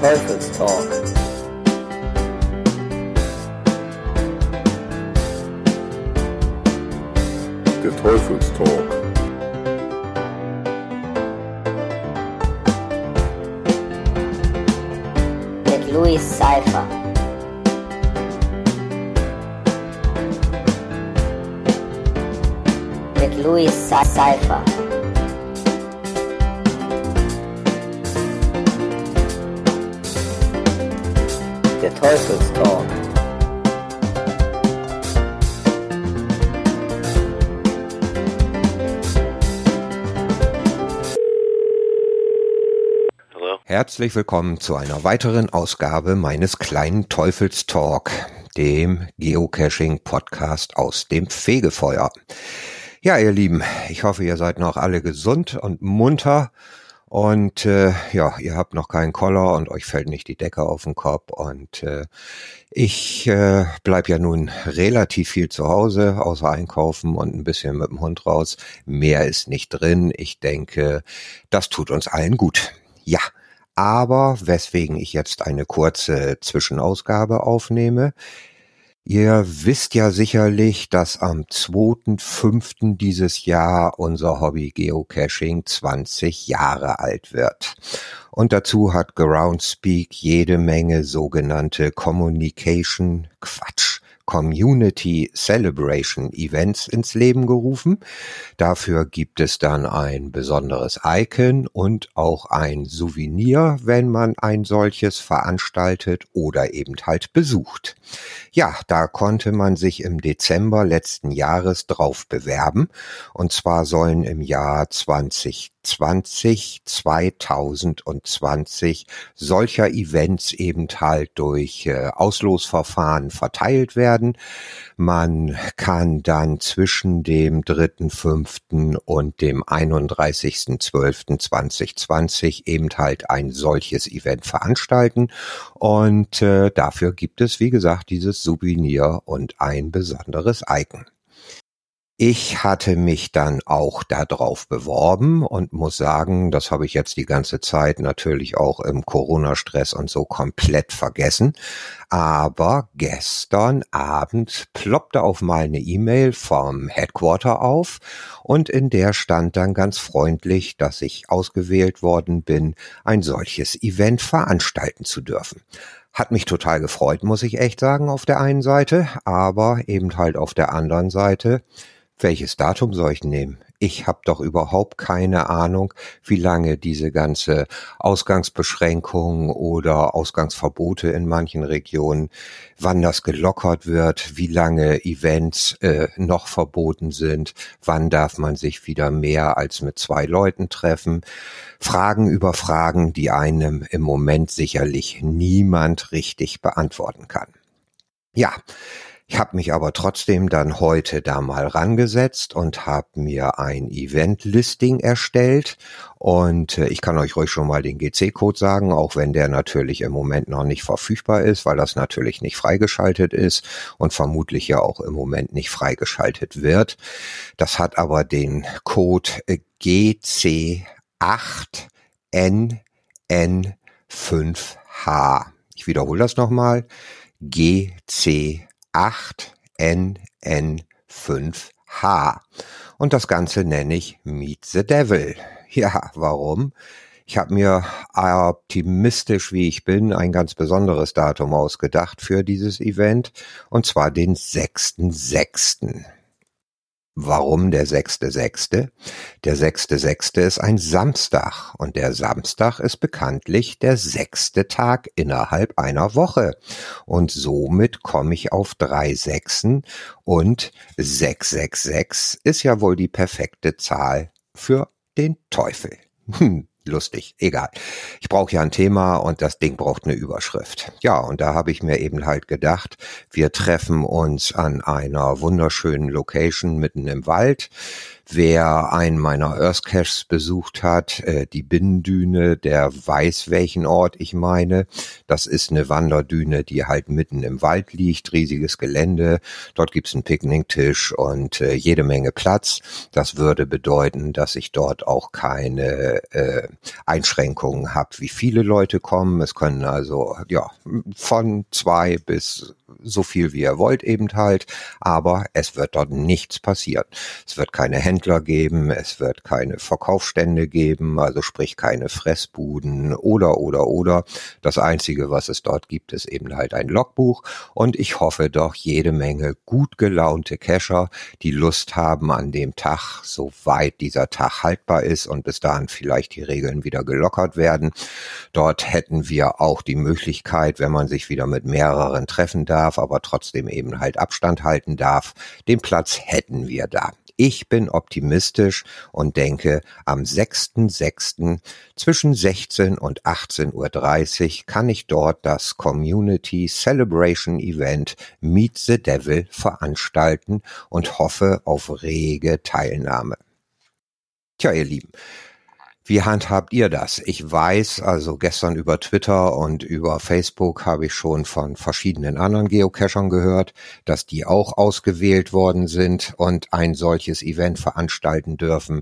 Teufelstalk. Der Teufelstalk. Mit Louis Cypher. Mit Louis Cypher. Der Teufelstalk. Herzlich willkommen zu einer weiteren Ausgabe meines kleinen Teufelstalk, dem Geocaching-Podcast aus dem Fegefeuer. Ja, ihr Lieben, ich hoffe, ihr seid noch alle gesund und munter und äh, ja, ihr habt noch keinen Koller und euch fällt nicht die Decke auf den Kopf und äh, ich äh, bleib ja nun relativ viel zu Hause, außer einkaufen und ein bisschen mit dem Hund raus. Mehr ist nicht drin. Ich denke, das tut uns allen gut. Ja, aber weswegen ich jetzt eine kurze Zwischenausgabe aufnehme. Ihr wisst ja sicherlich, dass am 2.5. dieses Jahr unser Hobby Geocaching 20 Jahre alt wird. Und dazu hat Groundspeak jede Menge sogenannte Communication Quatsch. Community Celebration Events ins Leben gerufen. Dafür gibt es dann ein besonderes Icon und auch ein Souvenir, wenn man ein solches veranstaltet oder eben halt besucht. Ja, da konnte man sich im Dezember letzten Jahres drauf bewerben. Und zwar sollen im Jahr 2020, 2020 solcher Events eben halt durch äh, Auslosverfahren verteilt werden. Man kann dann zwischen dem 3.5. und dem 31.12.2020 eben halt ein solches Event veranstalten. Und äh, dafür gibt es, wie gesagt, dieses Souvenir und ein besonderes Icon. Ich hatte mich dann auch darauf beworben und muss sagen, das habe ich jetzt die ganze Zeit natürlich auch im Corona-Stress und so komplett vergessen. Aber gestern Abend ploppte auf mal eine E-Mail vom Headquarter auf und in der stand dann ganz freundlich, dass ich ausgewählt worden bin, ein solches Event veranstalten zu dürfen. Hat mich total gefreut, muss ich echt sagen, auf der einen Seite, aber eben halt auf der anderen Seite, welches Datum soll ich nehmen? Ich habe doch überhaupt keine Ahnung, wie lange diese ganze Ausgangsbeschränkungen oder Ausgangsverbote in manchen Regionen, wann das gelockert wird, wie lange Events äh, noch verboten sind, wann darf man sich wieder mehr als mit zwei Leuten treffen. Fragen über Fragen, die einem im Moment sicherlich niemand richtig beantworten kann. Ja, ich habe mich aber trotzdem dann heute da mal rangesetzt und habe mir ein Event-Listing erstellt. Und äh, ich kann euch ruhig schon mal den GC-Code sagen, auch wenn der natürlich im Moment noch nicht verfügbar ist, weil das natürlich nicht freigeschaltet ist und vermutlich ja auch im Moment nicht freigeschaltet wird. Das hat aber den Code GC8NN5H. Ich wiederhole das nochmal. GC 8NN5H. Und das Ganze nenne ich Meet the Devil. Ja, warum? Ich habe mir optimistisch, wie ich bin, ein ganz besonderes Datum ausgedacht für dieses Event, und zwar den 6.6. Warum der sechste sechste? Der sechste sechste ist ein Samstag und der Samstag ist bekanntlich der sechste Tag innerhalb einer Woche. Und somit komme ich auf drei Sechsen und 666 ist ja wohl die perfekte Zahl für den Teufel. Hm lustig, egal. Ich brauche ja ein Thema und das Ding braucht eine Überschrift. Ja, und da habe ich mir eben halt gedacht, wir treffen uns an einer wunderschönen Location mitten im Wald. Wer einen meiner Earth Caches besucht hat, äh, die Binnendüne, der weiß, welchen Ort ich meine. Das ist eine Wanderdüne, die halt mitten im Wald liegt, riesiges Gelände. Dort gibt's einen Picknicktisch und äh, jede Menge Platz. Das würde bedeuten, dass ich dort auch keine äh, Einschränkungen habe, wie viele Leute kommen. Es können also ja von zwei bis so viel wie ihr wollt eben halt, aber es wird dort nichts passieren. Es wird keine Händler geben, es wird keine Verkaufsstände geben, also sprich keine Fressbuden oder oder oder. Das einzige, was es dort gibt, ist eben halt ein Logbuch und ich hoffe doch jede Menge gut gelaunte Cacher, die Lust haben an dem Tag, soweit dieser Tag haltbar ist und bis dahin vielleicht die Regeln wieder gelockert werden. Dort hätten wir auch die Möglichkeit, wenn man sich wieder mit mehreren treffen darf, darf, aber trotzdem eben halt Abstand halten darf. Den Platz hätten wir da. Ich bin optimistisch und denke, am 6.6. zwischen 16 und 18.30 Uhr kann ich dort das Community Celebration Event Meet the Devil veranstalten und hoffe auf rege Teilnahme. Tja, ihr Lieben, wie handhabt ihr das? Ich weiß, also gestern über Twitter und über Facebook habe ich schon von verschiedenen anderen Geocachern gehört, dass die auch ausgewählt worden sind und ein solches Event veranstalten dürfen.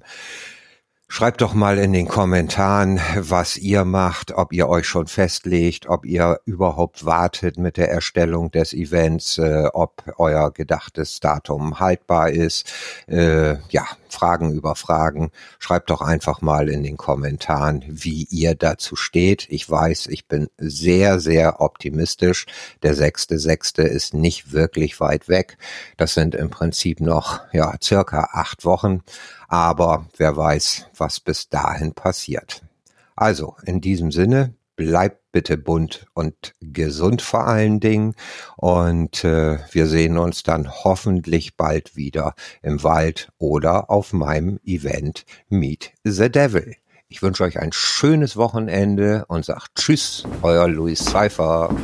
Schreibt doch mal in den Kommentaren, was ihr macht, ob ihr euch schon festlegt, ob ihr überhaupt wartet mit der Erstellung des Events, äh, ob euer gedachtes Datum haltbar ist. Äh, ja, Fragen über Fragen. Schreibt doch einfach mal in den Kommentaren, wie ihr dazu steht. Ich weiß, ich bin sehr, sehr optimistisch. Der sechste, sechste ist nicht wirklich weit weg. Das sind im Prinzip noch, ja, circa acht Wochen. Aber wer weiß, was bis dahin passiert. Also, in diesem Sinne, bleibt bitte bunt und gesund vor allen Dingen. Und äh, wir sehen uns dann hoffentlich bald wieder im Wald oder auf meinem Event Meet the Devil. Ich wünsche euch ein schönes Wochenende und sagt Tschüss, euer Luis Seifer.